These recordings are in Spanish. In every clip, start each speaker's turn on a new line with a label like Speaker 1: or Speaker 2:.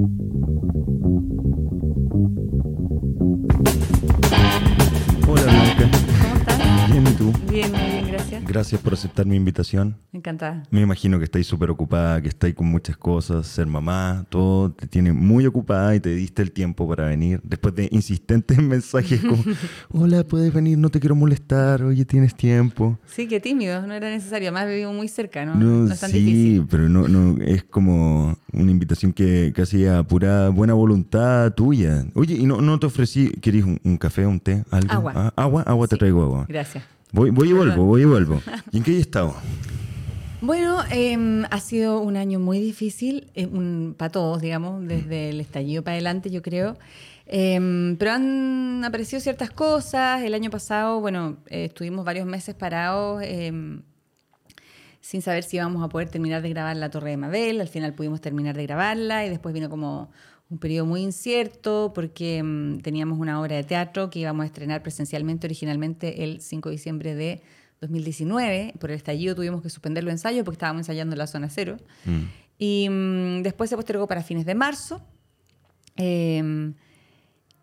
Speaker 1: Thank you. Gracias.
Speaker 2: Por aceptar mi invitación.
Speaker 1: Encantada.
Speaker 2: Me imagino que estáis súper ocupada, que estáis con muchas cosas, ser mamá, todo te tiene muy ocupada y te diste el tiempo para venir. Después de insistentes mensajes como, hola, puedes venir, no te quiero molestar, oye, tienes tiempo.
Speaker 1: Sí, qué tímido, no era necesario. Además, vivo muy cerca, ¿no?
Speaker 2: No,
Speaker 1: No es tan
Speaker 2: sí,
Speaker 1: difícil.
Speaker 2: pero no, no, es como una invitación que casi a pura buena voluntad tuya. Oye, ¿y no, no te ofrecí, querés un, un café, un té, algo?
Speaker 1: Agua.
Speaker 2: Ah, agua, agua te
Speaker 1: Sí.
Speaker 2: traigo agua.
Speaker 1: Gracias.
Speaker 2: Voy, voy y vuelvo, voy y vuelvo. ¿Y en qué hay estado?
Speaker 1: Bueno, em, ha sido un año muy difícil eh, un- para todos, digamos, desde el estallido para adelante, yo creo. Em, pero han aparecido ciertas cosas. El año pasado, bueno, eh, estuvimos varios meses parados em, sin saber si íbamos a poder terminar de grabar La Torre de Mabel. Al final pudimos terminar de grabarla y después vino como un periodo muy incierto porque em, teníamos una obra de teatro que íbamos a estrenar presencialmente originalmente el 5 de diciembre de 2019. Por el estallido tuvimos que suspender los ensayos porque estábamos ensayando en la zona cero.
Speaker 2: Mm.
Speaker 1: Y mm, después se postergó para fines de marzo. Eh,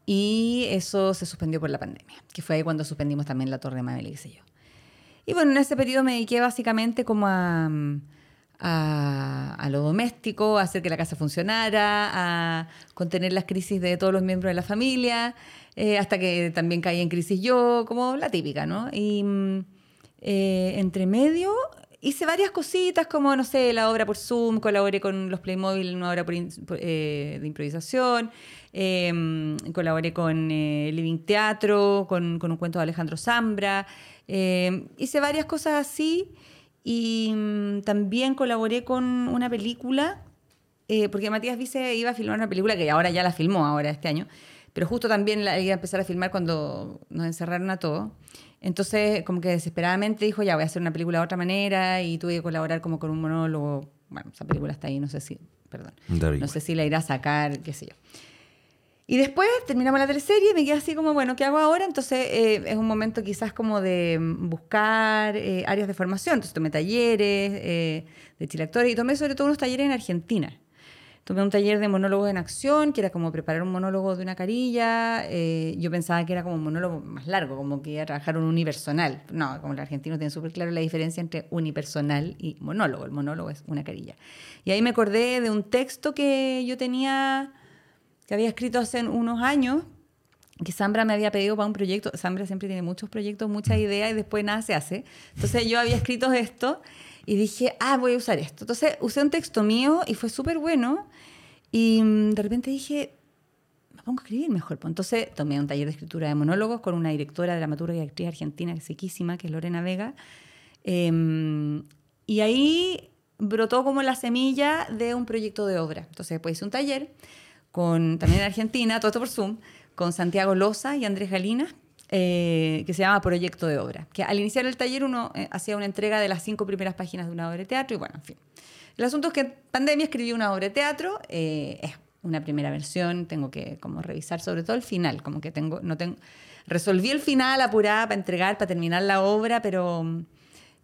Speaker 1: y eso se suspendió por la pandemia, que fue ahí cuando suspendimos también la Torre de Mabel y qué sé yo. Y bueno, en ese periodo me dediqué básicamente como a, a, lo doméstico, a hacer que la casa funcionara, a contener las crisis de todos los miembros de la familia, eh, hasta que también caí en crisis yo, como la típica, ¿no? Y mm, eh, entre medio hice varias cositas, como, no sé, la obra por Zoom, colaboré con los Playmobil en una obra eh, de improvisación, eh, colaboré con Living Teatro, con, con un cuento de Alejandro Zambra, eh, hice varias cosas así y mm, también colaboré con una película, eh, porque Matías Vice iba a filmar una película que ahora ya la filmó, ahora este año, pero justo también la iba a empezar a filmar cuando nos encerraron a todos. Entonces, como que desesperadamente dijo, ya voy a hacer una película de otra manera y tuve que colaborar como con un monólogo. Bueno, esa película está ahí, no sé si, perdón, no sé si la irá a sacar, qué sé yo. Y después terminamos la teleserie y me quedé así como, bueno, ¿qué hago ahora? Entonces eh, es un momento quizás como de mm, buscar eh, áreas de formación. Entonces tomé talleres eh, de chileactores y tomé sobre todo unos talleres en Argentina. Tomé un taller de monólogos en acción, que era como preparar un monólogo de una carilla. Eh, yo pensaba que era como un monólogo más largo, como que iba a trabajar un unipersonal. No, como los argentinos tienen súper claro la diferencia entre unipersonal y monólogo. El monólogo es una carilla. Y ahí me acordé de un texto que yo tenía, que había escrito hace unos años, que Sambra me había pedido para un proyecto. Sambra siempre tiene muchos proyectos, muchas ideas y después nada se hace. Entonces yo había escrito esto y dije, ah, voy a usar esto. Entonces usé un texto mío y fue súper bueno. Y mm, de repente dije, me pongo a escribir mejor. Pues entonces tomé un taller de escritura de monólogos con una directora, dramaturga y actriz argentina que es sequísima, que es Lorena Vega. Eh, y ahí brotó como la semilla de un proyecto de obra. Entonces después hice un taller con, también en Argentina, todo esto por Zoom, con Santiago Loza y Andrés Galinas, eh, que se llama Proyecto de Obra. Que al iniciar el taller uno eh, hacía una entrega de las cinco primeras páginas de una obra de teatro y bueno, en fin. El asunto es que en pandemia escribí una obra de teatro, eh, es una primera versión, tengo que como revisar sobre todo el final, como que tengo, no tengo, resolví el final apurada para entregar, para terminar la obra, pero mm,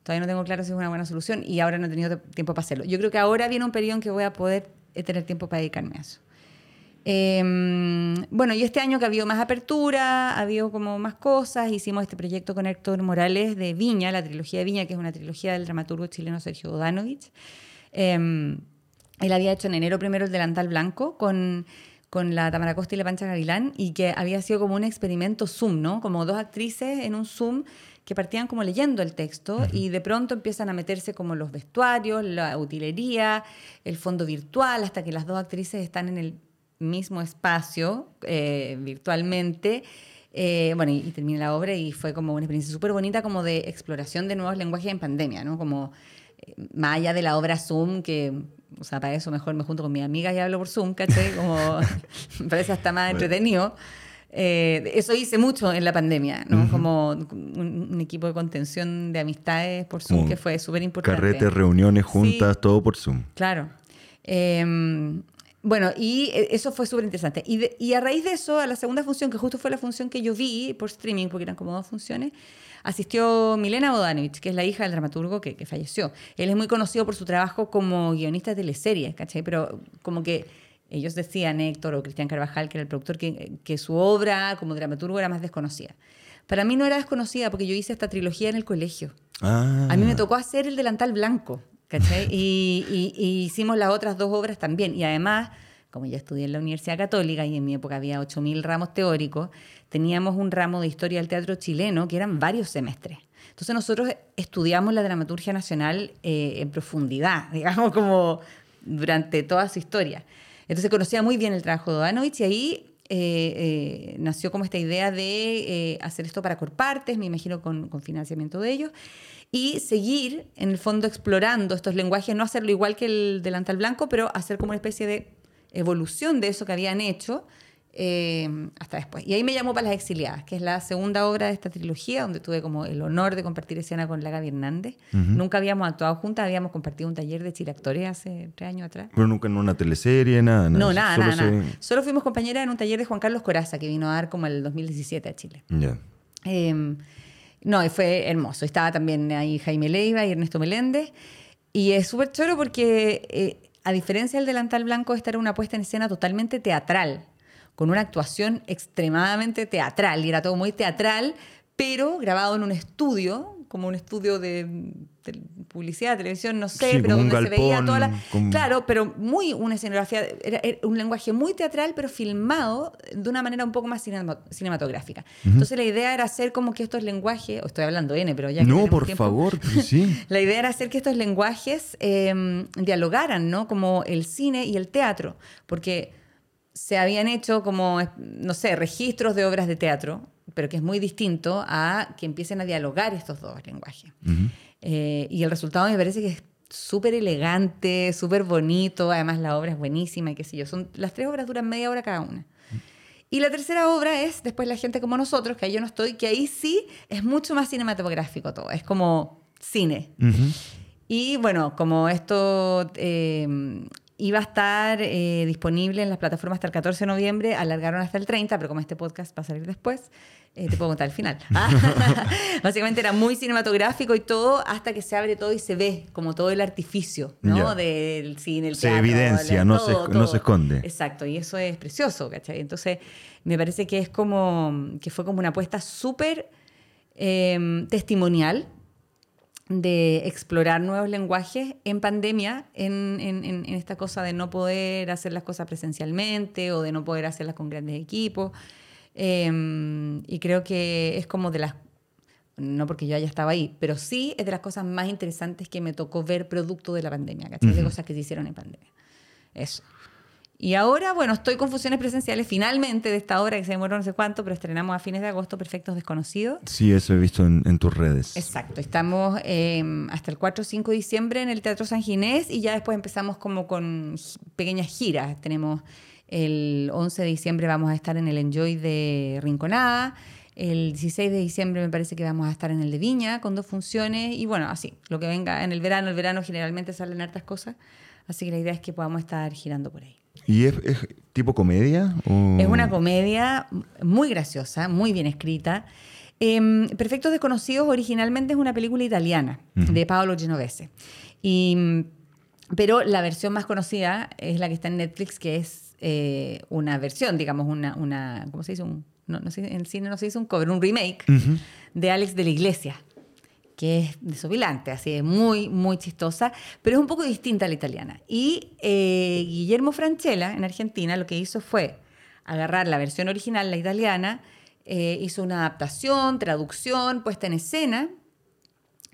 Speaker 1: todavía no tengo claro si es una buena solución y ahora no he tenido tiempo para hacerlo. Yo creo que ahora viene un periodo en que voy a poder eh, tener tiempo para dedicarme a eso. Eh, bueno, y este año que ha habido más apertura, ha habido como más cosas, hicimos este proyecto con Héctor Morales de Viña, la trilogía de Viña, que es una trilogía del dramaturgo chileno Sergio Bodanovich. Eh, él había hecho en enero primero el delantal blanco con, con la Tamara Costa y la Pancha Gavilán y que había sido como un experimento Zoom, ¿no? Como dos actrices en un Zoom que partían como leyendo el texto y de pronto empiezan a meterse como los vestuarios, la utilería, el fondo virtual, hasta que las dos actrices están en el mismo espacio eh, virtualmente. Eh, bueno, y, y terminé la obra y fue como una experiencia súper bonita como de exploración de nuevos lenguajes en pandemia, ¿no? Como eh, más allá de la obra Zoom, que, o sea, para eso mejor me junto con mis amigas y hablo por Zoom, ¿cachai? Como me parece hasta más entretenido. Eh, eso hice mucho en la pandemia, ¿no? Como un, un equipo de contención de amistades por Zoom
Speaker 2: Como
Speaker 1: que fue súper importante.
Speaker 2: Carretes, reuniones, juntas,
Speaker 1: Sí.
Speaker 2: todo por Zoom.
Speaker 1: Claro. Eh, bueno, y eh, eso fue súper interesante. Y, de- y a raíz de eso, a la segunda función, que justo fue la función que yo vi por streaming, porque eran como dos funciones, asistió Milena Bodanovich, que es la hija del dramaturgo que, que falleció. Él es muy conocido por su trabajo como guionista de teleseries, ¿cachai? Pero como que ellos decían, Héctor o Cristian Carvajal, que era el productor, que, que su obra como dramaturgo era más desconocida. Para mí no era desconocida porque yo hice esta trilogía en el colegio.
Speaker 2: Ah.
Speaker 1: A mí me tocó hacer el delantal blanco, y hicimos las otras dos obras también. Y además, como ya estudié en la Universidad Católica y en mi época había 8.000 ramos teóricos, teníamos un ramo de historia del teatro chileno que eran varios semestres. Entonces nosotros estudiamos la dramaturgia nacional eh, en profundidad, digamos, como durante toda su historia. Entonces conocía muy bien el trabajo de Odanovich y ahí eh, eh, nació como esta idea de eh, hacer esto para Corpartes, me imagino con, con financiamiento de ellos, y seguir en el fondo explorando estos lenguajes, no hacerlo igual que el delantal blanco, pero hacer como una especie de evolución de eso que habían hecho eh, hasta después. Y ahí me llamó para las exiliadas, que es la segunda obra de esta trilogía, donde tuve como el honor de compartir escena con la Gaby Hernández. Nunca habíamos actuado juntas, habíamos compartido un taller de Chile Actores hace tres años atrás.
Speaker 2: Pero nunca en una teleserie, nada.
Speaker 1: No,
Speaker 2: nada.
Speaker 1: nada,
Speaker 2: Solo
Speaker 1: nada,
Speaker 2: se-
Speaker 1: nada. Solo fuimos compañeras en un taller de Juan Carlos Coraza, que vino a dar como el 2017 a Chile.
Speaker 2: Ya.
Speaker 1: Eh, no, y fue hermoso. Estaba también ahí Jaime Leiva y Ernesto Meléndez. Y es súper choro porque, eh, a diferencia del delantal blanco, esta era una puesta en escena totalmente teatral, con una actuación extremadamente teatral. Y era todo muy teatral, pero grabado en un estudio, como un estudio de, de publicidad, televisión, no sé,
Speaker 2: Sí,
Speaker 1: pero donde se veía toda la... Claro, pero muy una escenografía, era, era un lenguaje muy teatral, pero filmado de una manera un poco más cinema- cinematográfica. Entonces la idea era hacer como que estos lenguajes, o estoy hablando N, pero ya que
Speaker 2: No, por
Speaker 1: tiempo,
Speaker 2: favor, sí.
Speaker 1: La idea era hacer que estos lenguajes eh, dialogaran, ¿no? Como el cine y el teatro, porque se habían hecho como, no sé, registros de obras de teatro, pero que es muy distinto a que empiecen a dialogar estos dos lenguajes. Eh, y el resultado me parece que es súper elegante, súper bonito, además la obra es buenísima y qué sé yo. Son, las tres obras duran media hora cada una. Y la tercera obra es Después la gente como nosotros, que ahí yo no estoy, que ahí sí es mucho más cinematográfico todo, es como cine. Y bueno, como esto eh, iba a estar eh, disponible en las plataformas hasta el 14 de noviembre, alargaron hasta el 30, pero como este podcast va a salir después, eh, te puedo contar el final. Básicamente era muy cinematográfico y todo hasta que se abre todo y se ve como todo el artificio ¿no? Del cine, el
Speaker 2: Se
Speaker 1: teatro,
Speaker 2: evidencia,
Speaker 1: el-
Speaker 2: no se-
Speaker 1: todo,
Speaker 2: no se esconde.
Speaker 1: Exacto, y eso es precioso, ¿cachai? Entonces, me parece que es como, que fue como una apuesta súper eh, testimonial de explorar nuevos lenguajes en pandemia, en, en- en- en esta cosa de no poder hacer las cosas presencialmente o de no poder hacerlas con grandes equipos. Eh, y creo que es como de las, no porque yo haya estado ahí, pero sí es de las cosas más interesantes que me tocó ver producto de la pandemia, ¿cachai? De cosas que se hicieron en pandemia. Eso. Y ahora, bueno, estoy con funciones presenciales finalmente de esta obra que se demoró no sé cuánto, pero estrenamos a fines de agosto Perfectos Desconocidos.
Speaker 2: Sí, eso he visto en, en tus redes.
Speaker 1: Exacto, estamos eh, hasta el 4 o 5 de diciembre en el Teatro San Ginés y ya después empezamos como con pequeñas giras. Tenemos el 11 de diciembre vamos a estar en el Enjoy de Rinconada, el 16 de diciembre me parece que vamos a estar en el de Viña con dos funciones y bueno, así, lo que venga en el verano, el verano generalmente salen hartas cosas, así que la idea es que podamos estar girando por ahí.
Speaker 2: ¿Y es, es tipo comedia? o-
Speaker 1: Es una comedia muy graciosa, muy bien escrita. Em, Perfectos Desconocidos originalmente es una película italiana de Paolo Genovese. Y, pero la versión más conocida es la que está en Netflix, que es eh, una versión, digamos, una, una ¿cómo se dice? Un, no, no sé, en el cine no se dice un cover, un remake de Alex de la Iglesia que es desopilante, así es muy, muy chistosa, pero es un poco distinta a la italiana. Y eh, Guillermo Franchella, en Argentina, lo que hizo fue agarrar la versión original, la italiana, eh, hizo una adaptación, traducción, puesta en escena,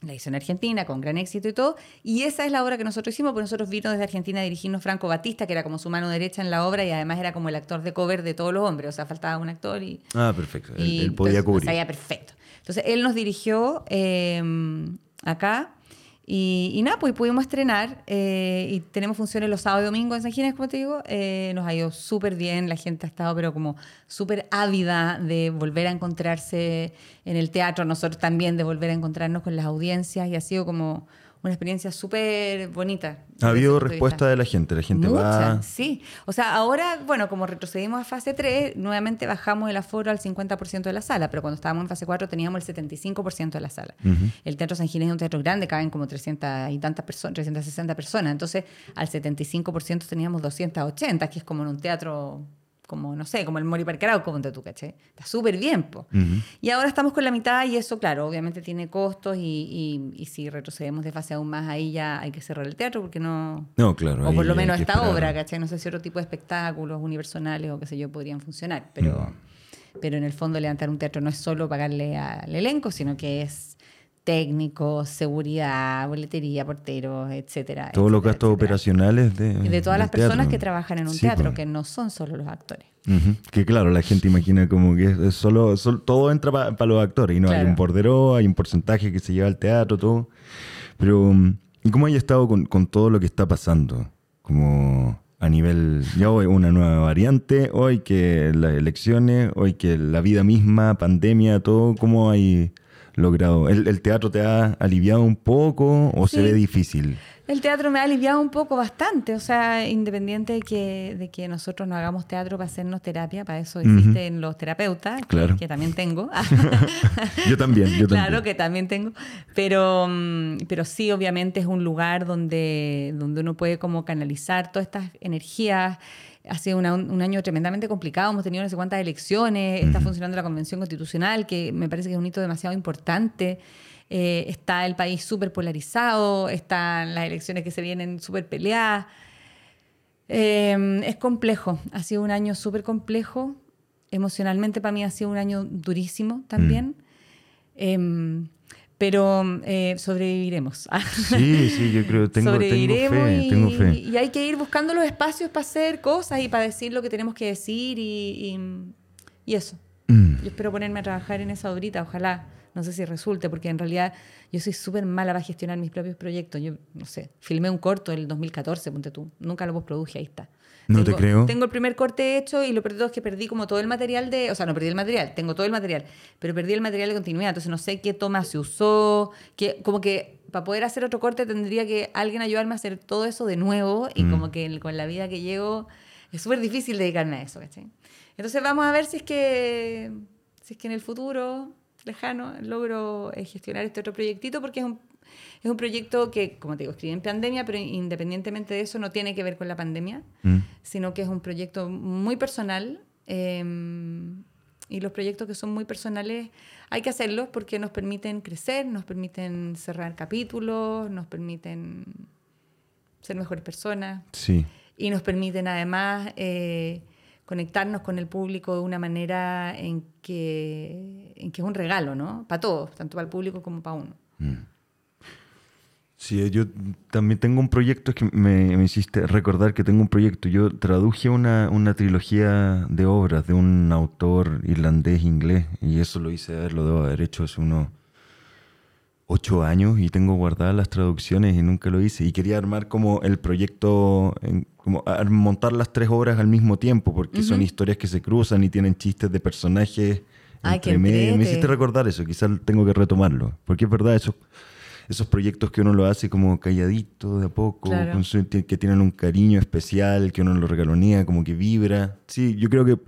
Speaker 1: la hizo en Argentina con gran éxito y todo, y esa es la obra que nosotros hicimos, porque nosotros vino desde Argentina a dirigirnos Franco Batista, que era como su mano derecha en la obra y además era como el actor de cover de todos los hombres, o sea, faltaba un actor y,
Speaker 2: Ah, perfecto. Él,
Speaker 1: y
Speaker 2: él podía
Speaker 1: entonces,
Speaker 2: cubrir.
Speaker 1: sabía perfecto. Entonces él nos dirigió eh, acá y, y nada, pues pudimos estrenar eh, y tenemos funciones los sábados y domingos en San Ginés, como te digo. Eh, nos ha ido súper bien, la gente ha estado pero como súper ávida de volver a encontrarse en el teatro, nosotros también de volver a encontrarnos con las audiencias y ha sido como una experiencia súper bonita.
Speaker 2: Ha habido respuesta de la gente, la gente va...
Speaker 1: Sí. O sea, ahora, bueno, como retrocedimos a fase 3, nuevamente bajamos el aforo al 50% de la sala, pero cuando estábamos en fase 4 teníamos el 75% de la sala. El Teatro San Ginés es un teatro grande, caben como 300 y tantas personas, 360 personas, entonces al 75% teníamos 280, que es como en un teatro como, no sé, como el Mori Parcarao, como tú, ¿caché? Está súper bien, po. Y ahora estamos con la mitad y eso, claro, obviamente tiene costos y, y- y si retrocedemos de fase aún más, ahí ya hay que cerrar el teatro porque no...
Speaker 2: No, claro.
Speaker 1: O por lo menos esta
Speaker 2: esperar.
Speaker 1: obra, ¿cachai? No sé si otro tipo de espectáculos unipersonales o qué sé yo podrían funcionar, pero, pero en el fondo levantar un teatro no es solo pagarle al elenco, sino que es técnico, seguridad, boletería, porteros, etcétera.
Speaker 2: Todos los gastos
Speaker 1: etcétera.
Speaker 2: operacionales de...
Speaker 1: Y de todas las personas
Speaker 2: teatro.
Speaker 1: que trabajan en un
Speaker 2: Sí,
Speaker 1: teatro,
Speaker 2: pues.
Speaker 1: que no son solo los actores.
Speaker 2: Que claro, la gente imagina como que es, solo, sol- todo entra para los actores y no hay un bordero, hay un porcentaje que se lleva al teatro, todo. Pero, mm, ¿y cómo hay estado con, con todo lo que está pasando? Como a nivel, ya hoy una nueva variante, hoy que las elecciones, hoy que la vida misma, pandemia, todo, ¿cómo hay logrado? ¿El, el teatro te ha aliviado un poco o se ve difícil?
Speaker 1: El teatro me ha aliviado un poco bastante, o sea, independiente de que, de que nosotros no hagamos teatro para hacernos terapia, para eso existen los terapeutas, que-
Speaker 2: Claro.
Speaker 1: que, también tengo.
Speaker 2: Yo también, yo
Speaker 1: Claro
Speaker 2: también.
Speaker 1: que también tengo, pero, mm, pero sí, obviamente es un lugar donde, donde uno puede como canalizar todas estas energías. Ha sido una- un año tremendamente complicado, hemos tenido no sé cuántas elecciones, está funcionando la Convención Constitucional, que me parece que es un hito demasiado importante. Eh, está el país súper polarizado, están las elecciones que se vienen súper peleadas. Eh, es complejo, ha sido un año súper complejo. Emocionalmente para mí ha sido un año durísimo también. Em, pero eh, sobreviviremos.
Speaker 2: Sí, sí, yo creo, tengo, tengo fe,
Speaker 1: y,
Speaker 2: tengo fe.
Speaker 1: y hay que ir buscando los espacios para hacer cosas y para decir lo que tenemos que decir y, y- y eso.
Speaker 2: Mm.
Speaker 1: Yo espero ponerme a trabajar en esa ahorita, ojalá. No sé si resulte, porque en realidad yo soy súper mala para gestionar mis propios proyectos. Yo, no sé, filmé un corto en el 2014, ponte tú. Nunca lo produje, ahí está.
Speaker 2: No te creo.
Speaker 1: Tengo el primer corte hecho y lo todo es que perdí como todo el material de... O sea, no perdí el material, tengo todo el material, pero perdí el material de continuidad. Entonces no sé qué toma se usó, que, como que para poder hacer otro corte tendría que alguien ayudarme a hacer todo eso de nuevo y
Speaker 2: Mm.
Speaker 1: como que con la vida que llevo es súper difícil dedicarme a eso, ¿cachai? Entonces vamos a ver si es que, si es que en el futuro lejano logro eh, gestionar este otro proyectito porque es un, es un proyecto que, como te digo, escribí en pandemia, pero independientemente de eso no tiene que ver con la pandemia,
Speaker 2: Mm.
Speaker 1: sino que es un proyecto muy personal. eh, y los proyectos que son muy personales hay que hacerlos porque nos permiten crecer, nos permiten cerrar capítulos, nos permiten ser mejores personas
Speaker 2: Sí.
Speaker 1: y nos permiten además eh, conectarnos con el público de una manera en que, en que es un regalo, ¿no? Para todos, tanto para el público como para uno.
Speaker 2: Sí, yo también tengo un proyecto, es que me, me hiciste recordar que tengo un proyecto. Yo traduje una, una trilogía de obras de un autor irlandés-inglés y eso lo hice, a ver, lo debo haber hecho hace ocho años y tengo guardadas las traducciones y nunca lo hice. Y quería armar como el proyecto, como ar- montar las tres obras al mismo tiempo porque son historias que se cruzan y tienen chistes de personajes.
Speaker 1: Ay, qué.
Speaker 2: Me hiciste recordar eso, quizás tengo que retomarlo. Porque es verdad, eso esos proyectos que uno lo hace como calladito, de a poco,
Speaker 1: Claro.
Speaker 2: con su- que tienen un cariño especial, que uno lo regalonea, como que vibra. Sí, yo creo que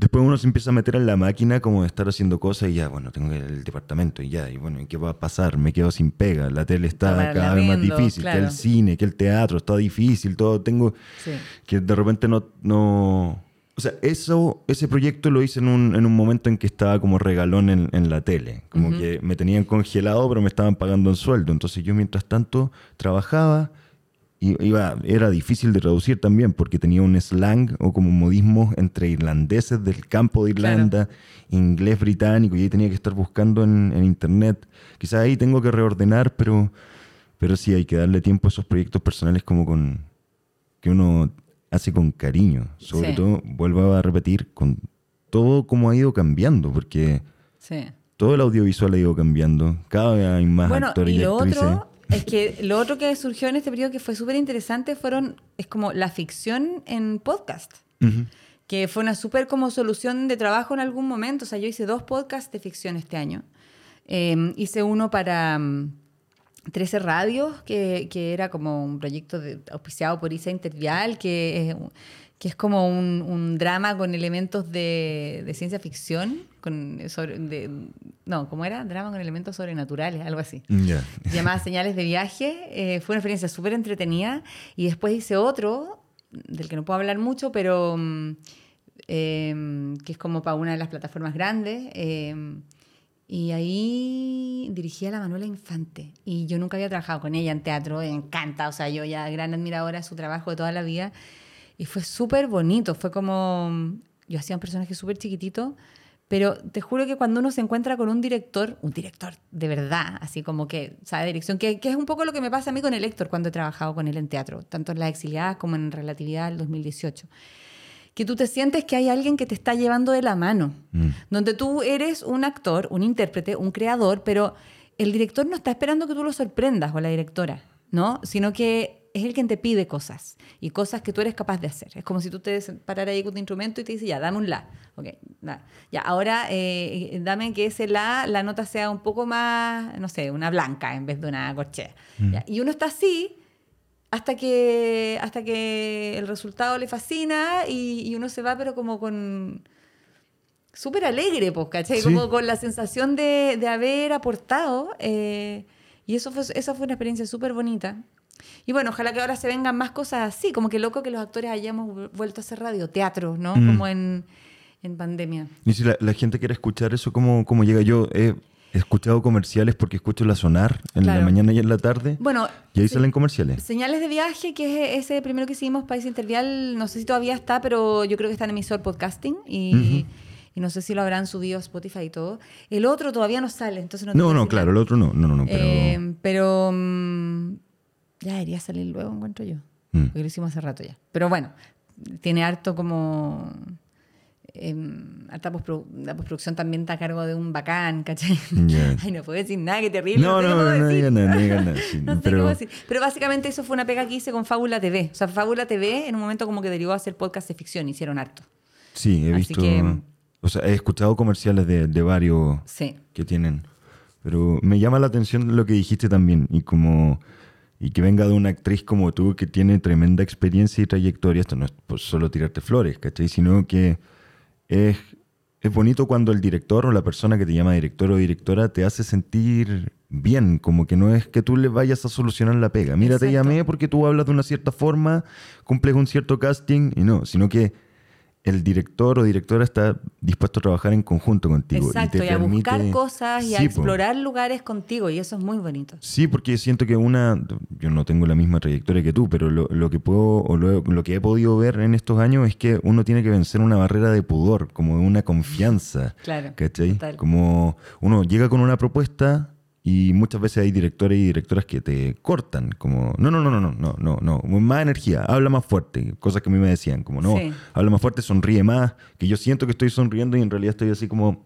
Speaker 2: después uno se empieza a meter en la máquina como de estar haciendo cosas y ya, bueno, tengo el departamento y ya, y bueno, ¿y qué va a pasar? Me quedo sin pega, la tele está cada vez más difícil, que
Speaker 1: claro.
Speaker 2: el cine, que el teatro, está difícil, todo, tengo
Speaker 1: Sí.
Speaker 2: que de repente no, no... O sea, eso, ese proyecto lo hice en un, en un momento en que estaba como regalón en, en la tele. Como que me tenían congelado, pero me estaban pagando un sueldo. Entonces yo mientras tanto trabajaba iba, era difícil de traducir también porque tenía un slang o como modismo entre irlandeses del campo de Irlanda, inglés británico y ahí tenía que estar buscando en, en internet. Quizás ahí tengo que reordenar, pero, pero sí hay que darle tiempo a esos proyectos personales como con que uno hace con cariño. Sobre
Speaker 1: Sí.
Speaker 2: todo, vuelvo a repetir, con todo como ha ido cambiando, porque
Speaker 1: Sí.
Speaker 2: todo el audiovisual ha ido cambiando. Cada vez hay más
Speaker 1: Bueno,
Speaker 2: actores
Speaker 1: y
Speaker 2: y, actrices.
Speaker 1: otro es que lo otro que surgió en este periodo que fue súper interesante fueron, es como la ficción en podcast. Que fue una súper como solución de trabajo en algún momento. O sea, yo hice dos podcasts de ficción este año. Eh, hice uno para, mm, 13 Radios, que, que era como un proyecto de- auspiciado por Isa Intervial, que es, que es como un, un drama con elementos de, de ciencia ficción, con, sobre, de- no, ¿cómo era? Drama con elementos sobrenaturales, algo así.
Speaker 2: Ya.
Speaker 1: llamada Señales de Viaje. eh, fue una experiencia súper entretenida. Y después hice otro, del que no puedo hablar mucho, pero mm, eh, que es como para una de las plataformas grandes. eh, y ahí dirigí a la Manuela Infante. Y yo nunca había trabajado con ella en teatro, me encanta. O sea, yo ya gran admiradora de su trabajo de toda la vida. Y fue súper bonito. Fue como. Yo hacía un personaje súper chiquitito. Pero te juro que cuando uno se encuentra con un director, un director de verdad, así como que sabe dirección, que, que es un poco lo que me pasa a mí con el Héctor cuando he trabajado con él en teatro, tanto en Las Exiliadas como en Relatividad del 2018 que tú te sientes que hay alguien que te está llevando de la mano,
Speaker 2: Mm.
Speaker 1: donde tú eres un actor, un intérprete, un creador, pero el director no está esperando que tú lo sorprendas o la directora, ¿no? Sino que es el quien te pide cosas y cosas que tú eres capaz de hacer. Es como si tú te pararas ahí con tu instrumento y te dice, ya, dame un la. Ok, la. Ya, ahora eh, dame que ese la, la nota sea un poco más, no sé, una blanca en vez de una corchea. Ya, Y uno está así hasta que, hasta que el resultado le fascina y, y uno se va, pero como con. súper alegre, pues, ¿cachai?
Speaker 2: Sí.
Speaker 1: Como con la sensación de, de haber aportado. eh, y eso fue, esa fue una experiencia súper bonita. Y bueno, ojalá que ahora se vengan más cosas así, como que loco que los actores hayamos vu- vuelto a hacer radio, teatro, ¿no?
Speaker 2: Mm.
Speaker 1: Como en, en pandemia.
Speaker 2: Y si la, la gente quiere escuchar eso, ¿cómo, cómo llega? Yo he escuchado comerciales porque escucho la sonar en la
Speaker 1: Claro.
Speaker 2: mañana y en la tarde.
Speaker 1: Bueno,
Speaker 2: y ahí salen comerciales.
Speaker 1: Señales de viaje, que es ese primero que hicimos, País Intervial, no sé si todavía está, pero yo creo que está en emisor podcasting y, y no sé si lo habrán subido a Spotify y todo. El otro todavía no sale, entonces no
Speaker 2: No, no, claro, el otro no. No, no, no, pero.
Speaker 1: Eh, pero mm, ya debería salir luego, encuentro yo.
Speaker 2: Mm.
Speaker 1: Porque lo hicimos hace rato ya. Pero bueno, tiene harto como... em, harta postprodu- la postproducción también está a cargo de un bacán, ¿cachai?
Speaker 2: Ya.
Speaker 1: Ay, no puedo decir nada, que terrible.
Speaker 2: No, no, no, no digan nada, no digan nada, sí,
Speaker 1: no sé
Speaker 2: pero-
Speaker 1: cómo decir. Pero básicamente eso fue una pega que hice con Fábula TV. O sea, Fábula TV en un momento como que derivó a hacer podcast de ficción, hicieron harto.
Speaker 2: Sí, he
Speaker 1: Así
Speaker 2: visto.
Speaker 1: que-
Speaker 2: O sea, he escuchado comerciales de, de varios
Speaker 1: Sí.
Speaker 2: que tienen. Pero me llama la atención lo que dijiste también. Y como. Y que venga de una actriz como tú que tiene tremenda experiencia y trayectoria. Esto no es por solo tirarte flores, ¿cachai? Sino que es, es bonito cuando el director o la persona que te llama director o directora te hace sentir bien. Como que no es que tú le vayas a solucionar la pega. Mira, te
Speaker 1: Exacto.
Speaker 2: llamé porque tú hablas de una cierta forma, cumples un cierto casting y no, sino que el director o directora está dispuesto a trabajar en conjunto contigo.
Speaker 1: Exacto,
Speaker 2: y,
Speaker 1: y,
Speaker 2: te
Speaker 1: a buscar
Speaker 2: permite-
Speaker 1: cosas y a
Speaker 2: Sí, po.
Speaker 1: explorar lugares contigo, y eso es muy bonito.
Speaker 2: Sí, porque siento que una, yo no tengo la misma trayectoria que tú, pero lo, lo que puedo, o lo, lo que he podido ver en estos años es que uno tiene que vencer una barrera de pudor, como de una confianza.
Speaker 1: Claro,
Speaker 2: ¿Cachai?
Speaker 1: total.
Speaker 2: Como uno llega con una propuesta y muchas veces hay directores y directoras que te cortan, como, no, no, no, no, no, no, no, no más energía, habla más fuerte, cosas que a mí me decían, como, no,
Speaker 1: sí.
Speaker 2: habla más fuerte, sonríe más, que yo siento que estoy sonriendo y en realidad estoy así como,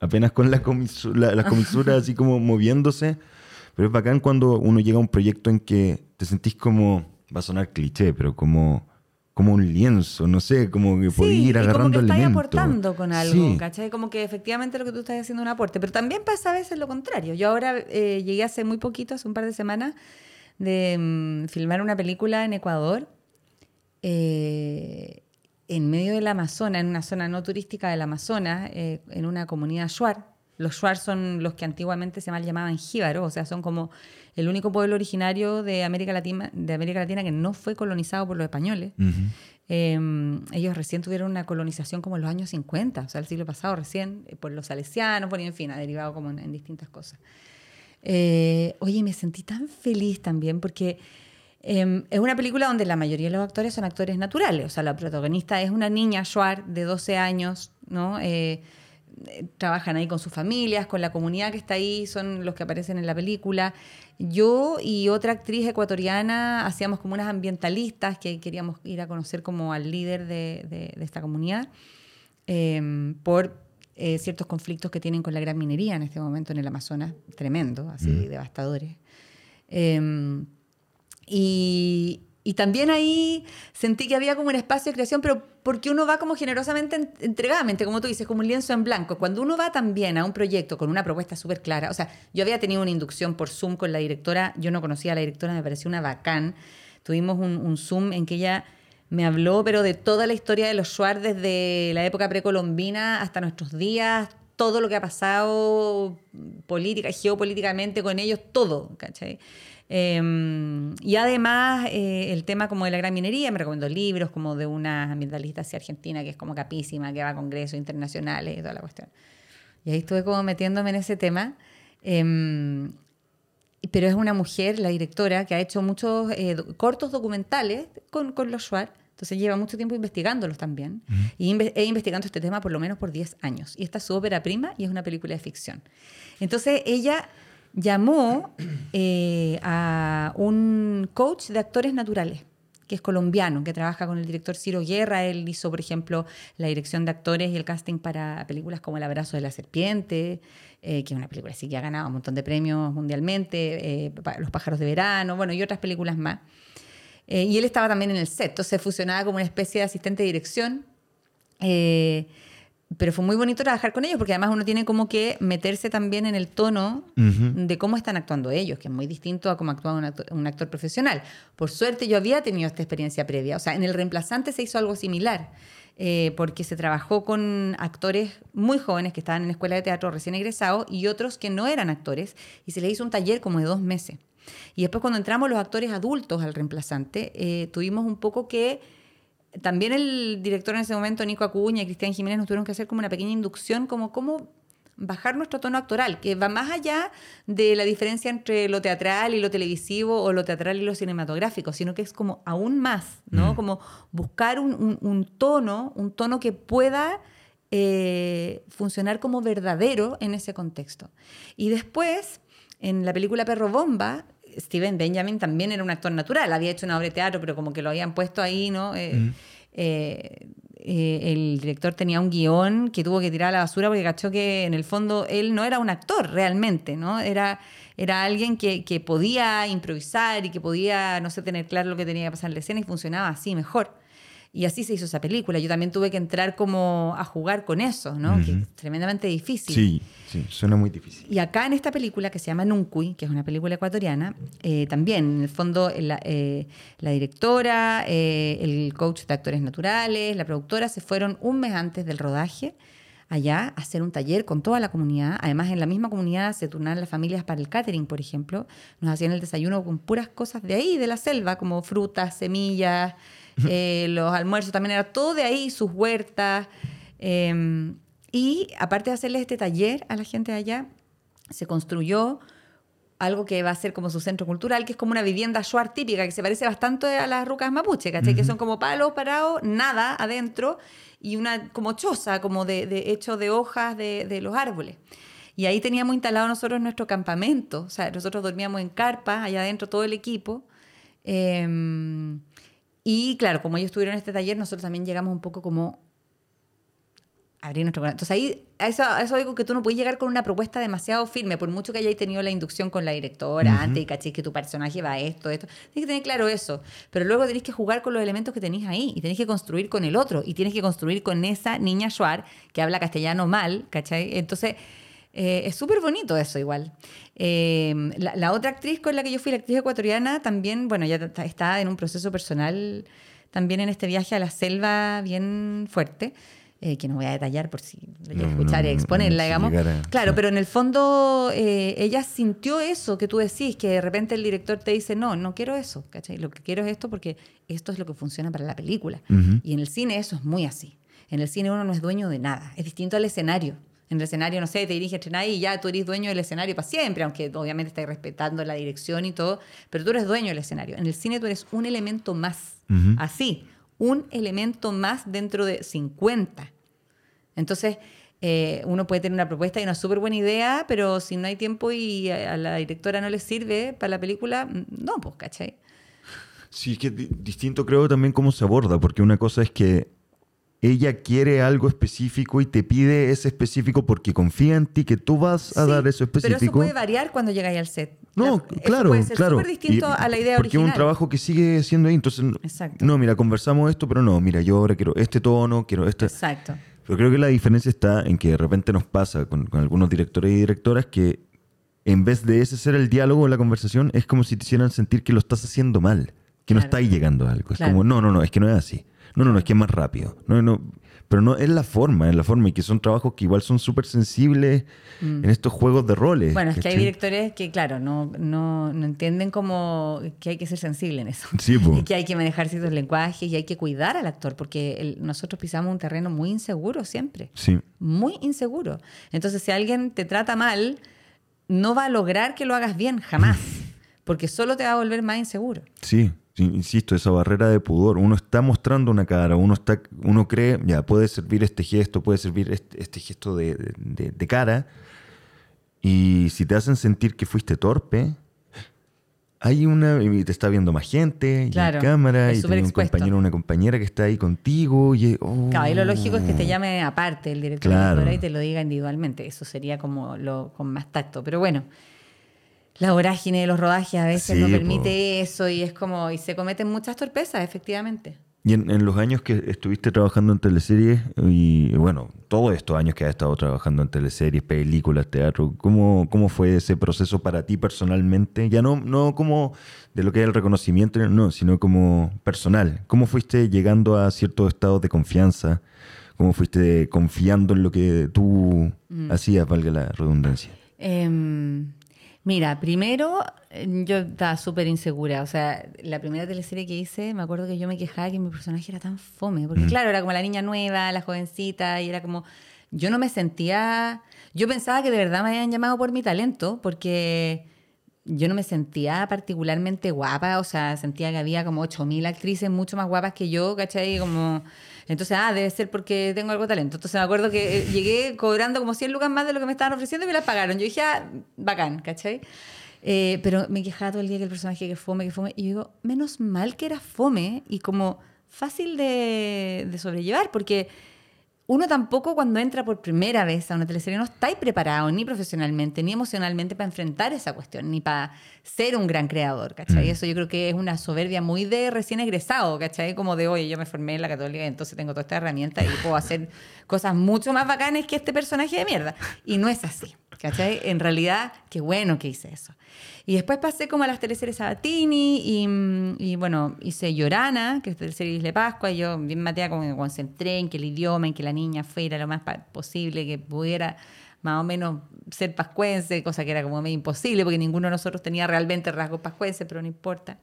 Speaker 2: apenas con comisura, la, las comisuras así como moviéndose, pero es bacán cuando uno llega a un proyecto en que te sentís como, va a sonar cliché, pero como como un lienzo, no sé, como que
Speaker 1: Sí,
Speaker 2: ir
Speaker 1: y como
Speaker 2: agarrando
Speaker 1: que estás aportando con algo,
Speaker 2: Sí.
Speaker 1: ¿cachai? Como que efectivamente lo que tú estás haciendo es un aporte. Pero también pasa a veces lo contrario. Yo ahora eh, llegué hace muy poquito, hace un par de semanas, de mm, filmar una película en Ecuador, eh, en medio del Amazonas, en una zona no turística del Amazonas, eh, en una comunidad shuar. Los shuar son los que antiguamente se mal llamaban jíbaros, o sea, son como el único pueblo originario de América Latina, de América Latina que no fue colonizado por los españoles. Eh, ellos recién tuvieron una colonización como en los años 50, o sea, el siglo pasado recién, eh, por los salesianos, y en fin, ha derivado como en, en distintas cosas. Eh, oye, me sentí tan feliz también porque eh, es una película donde la mayoría de los actores son actores naturales, o sea, la protagonista es una niña, Shuar, de 12 años, ¿no? Eh, trabajan ahí con sus familias, con la comunidad que está ahí, son los que aparecen en la película. Yo y otra actriz ecuatoriana hacíamos como unas ambientalistas que queríamos ir a conocer como al líder de, de- de esta comunidad eh, por eh, ciertos conflictos que tienen con la gran minería en este momento en el Amazonas, tremendo, así devastadores. Eh, y, y también ahí sentí que había como un espacio de creación, pero porque uno va como generosamente, entregadamente, como tú dices, como un lienzo en blanco. Cuando uno va también a un proyecto con una propuesta súper clara, o sea, yo había tenido una inducción por Zoom con la directora, yo no conocía a la directora, me pareció una bacán. Tuvimos un, Zoom en que ella me habló, pero de toda la historia de los Schwartz desde la época precolombina hasta nuestros días, todo lo que ha pasado política, geopolíticamente con ellos, todo, ¿cachai? Em, y además eh, el tema como de la gran minería, me recomiendo libros como de una ambientalista así argentina que es como capísima, que va a congresos internacionales y toda la cuestión. Y ahí estuve como metiéndome en ese tema. Em, pero es una mujer, la directora, que ha hecho muchos eh, cortos documentales con, con los Schwartz. Entonces lleva mucho tiempo investigándolos también. Y he investigado este tema por lo menos por 10 años. Y esta es su ópera prima y es una película de ficción. Entonces ella llamó eh, a un coach de actores naturales, que es colombiano, que trabaja con el director Ciro Guerra. Él hizo, por ejemplo, la dirección de actores y el casting para películas como El abrazo de la serpiente, eh, que es una película así que ha ganado un montón de premios mundialmente, eh, Los pájaros de verano, bueno, y otras películas más. y él estaba también en el set, entonces fusionaba como una especie de asistente de dirección pero fue muy bonito trabajar con ellos porque además uno tiene como que meterse también en el tono de cómo están actuando ellos, que es muy distinto a cómo actúa un actor, profesional. Por suerte yo había tenido esta experiencia previa, o sea, en el reemplazante se hizo algo similar. Eh, porque se trabajó con actores muy jóvenes que estaban en escuela de teatro recién egresados y otros que no eran actores, y se les hizo un taller como de dos meses. Y después cuando entramos los actores adultos al reemplazante, eh, tuvimos un poco que también el director en ese momento, Nico Acuña y Cristian Jiménez, nos tuvieron que hacer como una pequeña inducción, como cómo bajar nuestro tono actoral, que va más allá de la diferencia entre lo teatral y lo televisivo o lo teatral y lo cinematográfico, sino que es como aún más, ¿no? Mm. Como buscar un, tono, un tono que pueda eh, funcionar como verdadero en ese contexto. Y después, en la película Perro Bomba, Steven Benjamin también era un actor natural, había hecho una obra de teatro, pero como que lo habían puesto ahí, ¿no? Eh, eh, eh, el director tenía un guion que tuvo que tirar a la basura porque cachó que en el fondo él no era un actor realmente, ¿no? Era, era alguien que, que podía improvisar y que podía, no sé, tener claro lo que tenía que pasar en la escena y funcionaba así mejor. Y así se hizo esa película. Yo también tuve que entrar como a jugar con eso, ¿no? Que es tremendamente difícil.
Speaker 2: Sí, sí, suena muy difícil.
Speaker 1: Y acá en esta película que se llama Nuncuy, que es una película ecuatoriana, eh, también, en el fondo, la, eh, la directora, eh, el coach de actores naturales, la productora, se fueron un mes antes del rodaje allá a hacer un taller con toda la comunidad. Además, en la misma comunidad se turnaban las familias para el catering, por ejemplo. Nos hacían el desayuno con puras cosas de ahí, de la selva, como frutas, semillas, eh, los almuerzos también era todo de ahí, sus huertas. Em, y aparte de hacerles este taller a la gente de allá, se construyó algo que va a ser como su centro cultural, que es como una vivienda shuar típica, que se parece bastante a las rucas mapuche, ¿cachai? Que son como palos parados, nada adentro, y una como choza, como de, hecho de hojas de, de, los árboles. Y ahí teníamos instalado nosotros nuestro campamento, o sea, nosotros dormíamos en carpa, allá adentro todo el equipo. Eh, y claro, como ellos estuvieron en este taller, nosotros también llegamos un poco como abrir nuestro corazón. Entonces ahí, eso, eso digo que tú no puedes llegar con una propuesta demasiado firme, por mucho que hayáis tenido la inducción con la directora antes y cachis que tu personaje va a esto, esto. Tienes que tener claro eso. Pero luego tenés que jugar con los elementos que tenéis ahí y tenés que construir con el otro y tienes que construir con esa niña Shuar que habla castellano mal, ¿cachai? Entonces eh, es súper bonito eso igual. Eh, la, otra actriz con la que yo fui, la actriz ecuatoriana, también, bueno, ya está en un proceso personal, también en este viaje a la selva bien fuerte. Eh, que no voy a detallar por si lo quiero escuchar y exponerla, digamos. claro, pero en el fondo ella sintió eso que tú decís, que de repente el director te dice, no, no quiero eso, ¿cachai? Lo que quiero es esto porque esto es lo que funciona para la película. Y en el cine eso es muy así. En el cine uno no es dueño de nada, es distinto al escenario en el escenario, no sé, te diriges a y ya tú eres dueño del escenario para siempre, aunque obviamente estás respetando la dirección y todo, pero tú eres dueño del escenario. En el cine tú eres un elemento más, así, un elemento más dentro de 50. Entonces, eh, uno puede tener una propuesta y una súper buena idea, pero si no hay tiempo y a la directora no le sirve para la película, mm, no, pues, ¿cachai?
Speaker 2: Sí, es que distinto creo también cómo se aborda, porque una cosa es que ella quiere algo específico y te pide ese específico porque confía en ti que tú vas a dar eso específico. Pero eso
Speaker 1: puede variar cuando llegáis al set.
Speaker 2: No,
Speaker 1: La-
Speaker 2: claro,
Speaker 1: puede ser
Speaker 2: claro.
Speaker 1: súper distinto
Speaker 2: Y-
Speaker 1: a la idea
Speaker 2: porque
Speaker 1: original.
Speaker 2: es un trabajo que sigue siendo ahí. Entonces,
Speaker 1: Exacto.
Speaker 2: no, mira, conversamos esto, pero no, mira, yo ahora quiero este tono, quiero este.
Speaker 1: Exacto.
Speaker 2: Pero creo que la diferencia está en que de repente nos pasa con, con algunos directores y directoras que en vez de ese ser el diálogo o la conversación, es como si te hicieran sentir que lo estás haciendo mal, que no estáis llegando a algo. Es como, no, no, no, es que no es así. No, no, no, es que es más rápido. No, no, pero no, es la forma, es la forma y que son trabajos que igual son súper sensibles en estos juegos de roles.
Speaker 1: Mm. Bueno, es que hay directores que, claro, no, no, no entienden como que hay que ser sensible en eso.
Speaker 2: Sí, po.
Speaker 1: Y que hay que manejar ciertos lenguajes y hay que cuidar al actor, porque el- nosotros pisamos un terreno muy inseguro siempre.
Speaker 2: Sí.
Speaker 1: Muy inseguro. Entonces, si alguien te trata mal, no va a lograr que lo hagas bien, jamás. Porque solo te va a volver más inseguro.
Speaker 2: Sí, insisto, esa barrera de pudor. Uno está mostrando una cara, uno está, uno cree, ya, puede servir este gesto, puede servir este, este gesto de, de- de cara. Y si te hacen sentir que fuiste torpe, hay una, y te está viendo más gente, y
Speaker 1: Claro,
Speaker 2: en cámara, y tiene un compañero o una compañera que está ahí contigo, y oh.
Speaker 1: Claro, y lo lógico es que te llame aparte el director
Speaker 2: Claro.
Speaker 1: y te lo diga individualmente. Eso sería como lo con más tacto. Pero bueno, la vorágine de los rodajes a veces
Speaker 2: Sí,
Speaker 1: no
Speaker 2: po.
Speaker 1: permite eso y es como, y se cometen muchas torpezas, efectivamente.
Speaker 2: Y en, en los años que estuviste trabajando en teleseries, y bueno, todos estos años que has estado trabajando en teleseries, películas, teatro, ¿cómo, cómo fue ese proceso para ti personalmente? Ya no, no como de lo que es el reconocimiento, no, sino como personal. ¿Cómo fuiste llegando a ciertos estados de confianza? ¿Cómo fuiste confiando en lo que tú hacías, valga la redundancia?
Speaker 1: Em, mira, primero eh, yo estaba súper insegura. O sea, la primera teleserie que hice, me acuerdo que yo me quejaba que mi personaje era tan fome. Porque, claro, era como la niña nueva, la jovencita, y era como. Yo no me sentía. Yo pensaba que de verdad me habían llamado por mi talento, porque yo no me sentía particularmente guapa. O sea, sentía que había como 8.000 actrices mucho más guapas que yo, ¿cachai? Como. Entonces, ah, debe ser porque tengo algo de talento. Entonces me acuerdo que eh, llegué cobrando como 100 lucas más de lo que me estaban ofreciendo y me las pagaron. Yo dije, ah, bacán, ¿cachai? Eh, pero me quejaba todo el día que el personaje que fome, que fome. Y yo digo, menos mal que era fome y como fácil de, de sobrellevar, porque uno tampoco cuando entra por primera vez a una teleserie no está ahí preparado ni profesionalmente ni emocionalmente para enfrentar esa cuestión, ni para ser un gran creador, ¿cachai? Eso yo creo que es una soberbia muy de recién egresado, ¿cachai? Como de, oye, yo me formé en la católica y entonces tengo toda esta herramienta y puedo hacer cosas mucho más bacanas que este personaje de mierda. Y no es así, ¿cachai? En realidad, qué bueno que hice eso. Y después pasé como a las teleseries Sabatini y, mm, y, bueno, hice Llorana, que es teleserie de Pascua, yo bien matea como que me concentré en que el idioma, en que la niña fuera lo más posible, que pudiera más o menos ser pascuense, cosa que era como medio imposible, porque ninguno de nosotros tenía realmente rasgos pascuenses, pero no importa.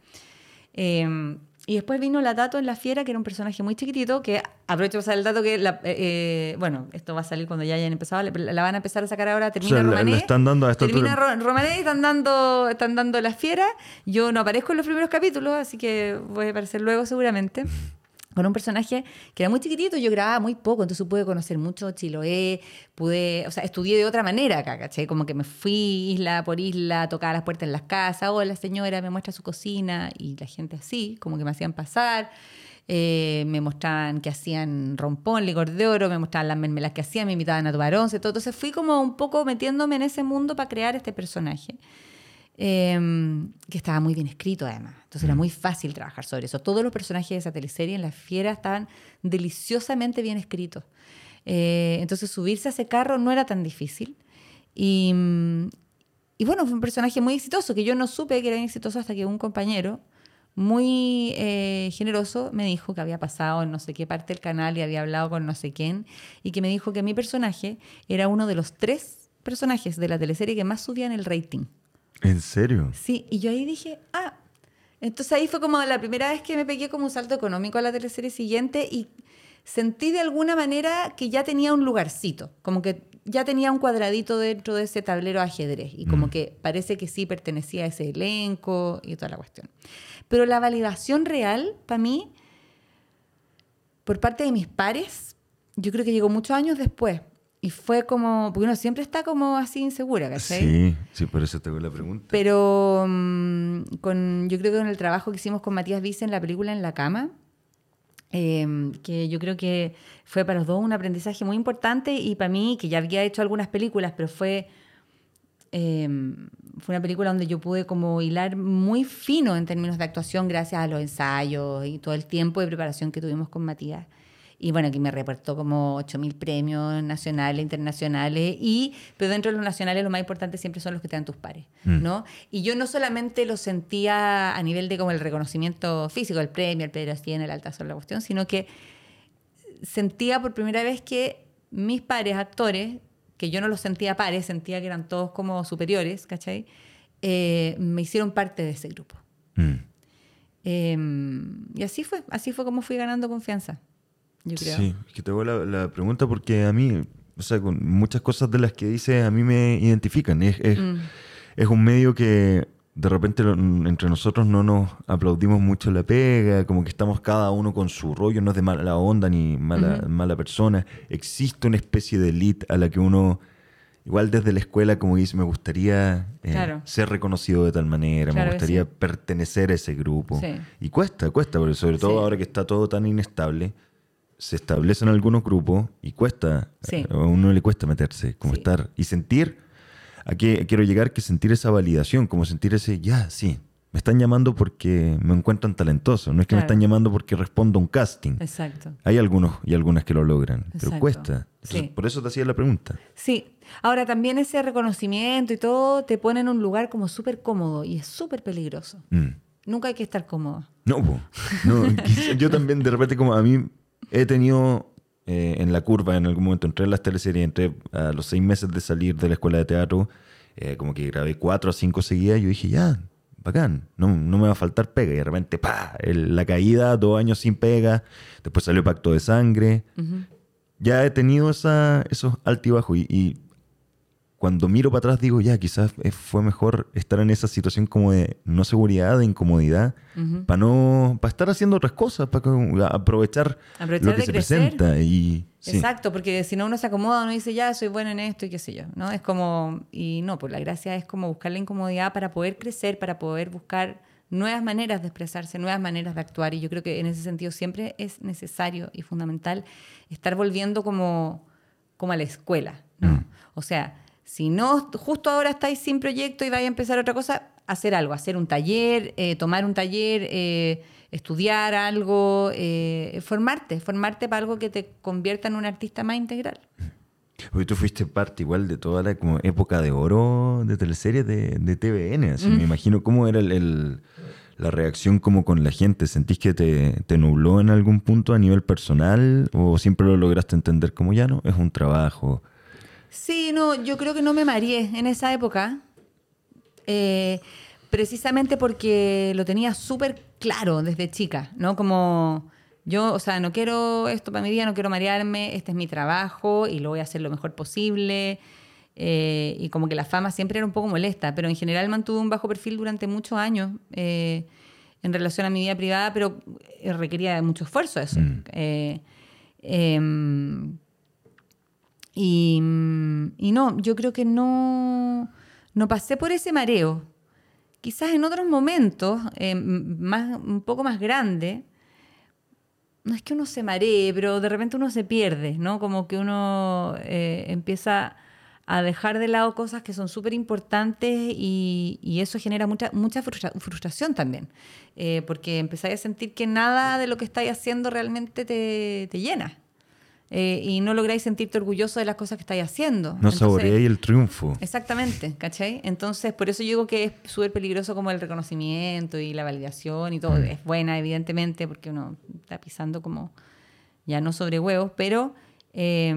Speaker 1: Eh, y después vino la Tato en La Fiera, que era un personaje muy chiquitito, que aprovecho para el dato que, la- eh, eh, bueno, esto va a salir cuando ya hayan empezado, la, la van a empezar a sacar ahora, termina
Speaker 2: sea,
Speaker 1: Romané.
Speaker 2: la están dando a esta
Speaker 1: termina
Speaker 2: altura.
Speaker 1: Ro- Romané y están dando, están dando La Fiera. Yo no aparezco en los primeros capítulos, así que voy a aparecer luego seguramente. Con un personaje que era muy chiquitito, yo grababa muy poco, entonces pude conocer mucho Chiloé, pude, o sea, estudié de otra manera acá, ¿cachai? Como que me fui isla por isla, tocaba las puertas en las casas, hola señora, me muestra su cocina, y la gente así, como que me hacían pasar. Eh, me mostraban que hacían rompón, licor de oro, me mostraban las mermelas que hacían, me invitaban a tomar once, todo. Entonces fui como un poco metiéndome en ese mundo para crear este personaje. Eh, que estaba muy bien escrito además. Entonces era muy fácil trabajar sobre eso. Todos los personajes de esa teleserie en la fiera estaban deliciosamente bien escritos. Eh, entonces subirse a ese carro no era tan difícil. Y, mm, y bueno, fue un personaje muy exitoso, que yo no supe que era exitoso hasta que un compañero muy eh, generoso me dijo que había pasado en no sé qué parte del canal y había hablado con no sé quién, y que me dijo que mi personaje era uno de los tres personajes de la teleserie que más subían el rating.
Speaker 2: ¿En serio?
Speaker 1: Sí, y yo ahí dije, ah, entonces ahí fue como la primera vez que me pegué como un salto económico a la teleserie siguiente y sentí de alguna manera que ya tenía un lugarcito, como que ya tenía un cuadradito dentro de ese tablero ajedrez y como que parece que sí pertenecía a ese elenco y toda la cuestión. Pero la validación real, para mí, por parte de mis pares, yo creo que llegó muchos años después. Y fue como, porque uno siempre está como así insegura, ¿cachai?
Speaker 2: Sí, sí, por eso te hago la pregunta.
Speaker 1: Pero mm, con, yo creo que con el trabajo que hicimos con Matías Vice en la película En la cama, eh, que yo creo que fue para los dos un aprendizaje muy importante y para mí, que ya había hecho algunas películas, pero fue eh, fue una película donde yo pude como hilar muy fino en términos de actuación gracias a los ensayos y todo el tiempo de preparación que tuvimos con Matías. Y bueno, aquí me reportó como 8.000 premios nacionales, internacionales, y, pero dentro de los nacionales lo más importante siempre son los que te dan tus pares,
Speaker 2: Mm.
Speaker 1: ¿no? Y yo no solamente lo sentía a nivel de como el reconocimiento físico, el premio, el Pedro Astien, el Altazor, la cuestión, sino que sentía por primera vez que mis pares actores, que yo no los sentía pares, sentía que eran todos como superiores, ¿cachai? Eh, me hicieron parte de ese grupo.
Speaker 2: Mm.
Speaker 1: Eh, y así fue, así fue como fui ganando confianza, yo creo.
Speaker 2: Sí, es que te hago la, la pregunta porque a mí, o sea, con muchas cosas de las que dices a mí me identifican. Es, es,
Speaker 1: Mm.
Speaker 2: es un medio que de repente entre nosotros no nos aplaudimos mucho la pega, como que estamos cada uno con su rollo, no es de mala onda ni mala, mala persona. Existe una especie de elite a la que uno, igual desde la escuela, como dice, me gustaría eh,
Speaker 1: Claro.
Speaker 2: ser reconocido de tal manera,
Speaker 1: Claro
Speaker 2: me gustaría
Speaker 1: sí.
Speaker 2: pertenecer a ese grupo.
Speaker 1: Sí.
Speaker 2: Y cuesta, cuesta, porque sobre todo
Speaker 1: Sí.
Speaker 2: ahora que está todo tan inestable, se establecen algunos grupos y cuesta,
Speaker 1: Sí.
Speaker 2: a uno le cuesta meterse, como
Speaker 1: Sí.
Speaker 2: estar y sentir, a qué quiero llegar, que sentir esa validación, como sentir ese, ya, sí, me están llamando porque me encuentran talentoso, no es que me están llamando porque respondo a un casting.
Speaker 1: Exacto.
Speaker 2: Hay algunos y algunas que lo logran, pero cuesta. Entonces,
Speaker 1: Sí.
Speaker 2: Por eso te hacía la pregunta.
Speaker 1: Sí, ahora también ese reconocimiento y todo te pone en un lugar como súper cómodo y es súper peligroso.
Speaker 2: Mm.
Speaker 1: Nunca hay que estar cómodo.
Speaker 2: No, no yo también de repente como a mí he tenido eh, en la curva en algún momento, entré en las teleseries, entré a los seis meses de salir de la escuela de teatro, eh, como que grabé cuatro o cinco seguidas, yo dije, ya, bacán, no, no me va a faltar pega. Y de repente, pa, el- la caída, dos años sin pega, después salió Pacto de Sangre. Ya he tenido esa, esos altibajos y, y cuando miro para atrás digo, ya, quizás fue mejor estar en esa situación como de no seguridad, de incomodidad, para no para estar haciendo otras cosas, para aprovechar,
Speaker 1: Aprovechar
Speaker 2: lo que
Speaker 1: de
Speaker 2: se
Speaker 1: crecer.
Speaker 2: presenta. Y, sí.
Speaker 1: Exacto, porque si no uno se acomoda, uno dice, ya, soy bueno en esto y qué sé yo, ¿no? Es como, y no, pues la gracia es como buscar la incomodidad para poder crecer, para poder buscar nuevas maneras de expresarse, nuevas maneras de actuar, y yo creo que en ese sentido siempre es necesario y fundamental estar volviendo como, como a la escuela, ¿no?
Speaker 2: Mm.
Speaker 1: O sea, si no, justo ahora estáis sin proyecto y vais a empezar otra cosa, hacer algo, hacer un taller, eh, tomar un taller, eh, estudiar algo, eh, formarte, formarte para algo que te convierta en un artista más integral.
Speaker 2: Porque tú fuiste parte igual de toda la como época de oro de teleseries de, de TVN. Así me imagino cómo era el, el- la reacción como con la gente. ¿Sentís que te, te nubló en algún punto a nivel personal? ¿O siempre lo lograste entender como ya no? Es un trabajo.
Speaker 1: Sí, no, yo creo que no me mareé en esa época, eh, precisamente porque lo tenía súper claro desde chica, ¿no? Como yo, o sea, no quiero esto para mi vida, no quiero marearme, este es mi trabajo y lo voy a hacer lo mejor posible. eh, y como que la fama siempre era un poco molesta, pero en general mantuve un bajo perfil durante muchos años eh, en relación a mi vida privada, pero eh, requería de mucho esfuerzo eso.
Speaker 2: Mm.
Speaker 1: Y, mm, y no, yo creo que no, no pasé por ese mareo. Quizás en otros momentos, eh, más, un poco más grande, no es que uno se maree, pero de repente uno se pierde, ¿no? Como que uno eh, empieza a dejar de lado cosas que son súper importantes y, eso genera mucha, mucha frustra- frustración también, eh, porque empezáis a sentir que nada de lo que estáis haciendo realmente te, te llena. Eh, y no lográis sentirte orgulloso de las cosas que estáis haciendo.
Speaker 2: No
Speaker 1: Entonces-
Speaker 2: saboreé el triunfo.
Speaker 1: Exactamente, ¿cachai? Entonces, por eso yo digo que es súper peligroso como el reconocimiento y la validación y todo. Es buena, evidentemente, porque uno está pisando como ya no sobre huevos, pero, eh,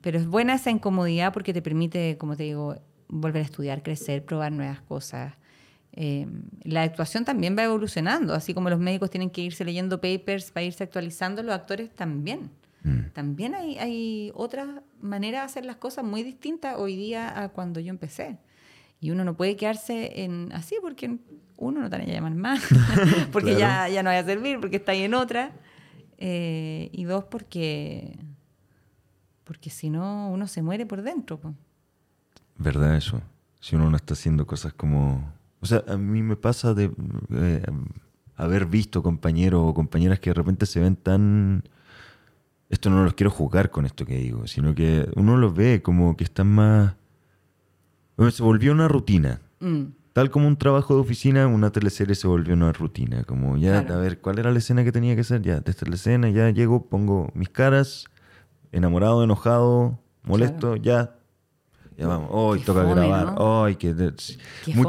Speaker 1: pero es buena esa incomodidad porque te permite, como te digo, volver a estudiar, crecer, probar nuevas cosas. Eh, la actuación también va evolucionando, así como los médicos tienen que irse leyendo papers para irse actualizando, los actores también.
Speaker 2: Mm.
Speaker 1: También hay, hay otras maneras de hacer las cosas muy distintas hoy día a cuando yo empecé. Y uno no puede quedarse en así porque uno no te van a llamar más, porque
Speaker 2: Claro.
Speaker 1: ya, ya no va a servir, porque está ahí en otra. Eh, y dos, porque, porque si no, uno se muere por dentro. po.
Speaker 2: ¿Verdad eso? Si uno no está haciendo cosas como... O sea, a mí me pasa de eh, haber visto compañeros o compañeras que de repente se ven tan... Esto no los quiero juzgar con esto que digo, sino que uno los ve como que están más... Eh, Se volvió una rutina.
Speaker 1: Mm.
Speaker 2: Tal como un trabajo de oficina, una teleserie se volvió una rutina. Como ya,
Speaker 1: Claro.
Speaker 2: a ver, ¿cuál era la escena que tenía que hacer? Ya, esta es la escena, ya llego, pongo mis caras, enamorado, enojado, molesto. Ya vamos, hoy toca
Speaker 1: fome,
Speaker 2: grabar,
Speaker 1: ¿no?
Speaker 2: hoy que muchos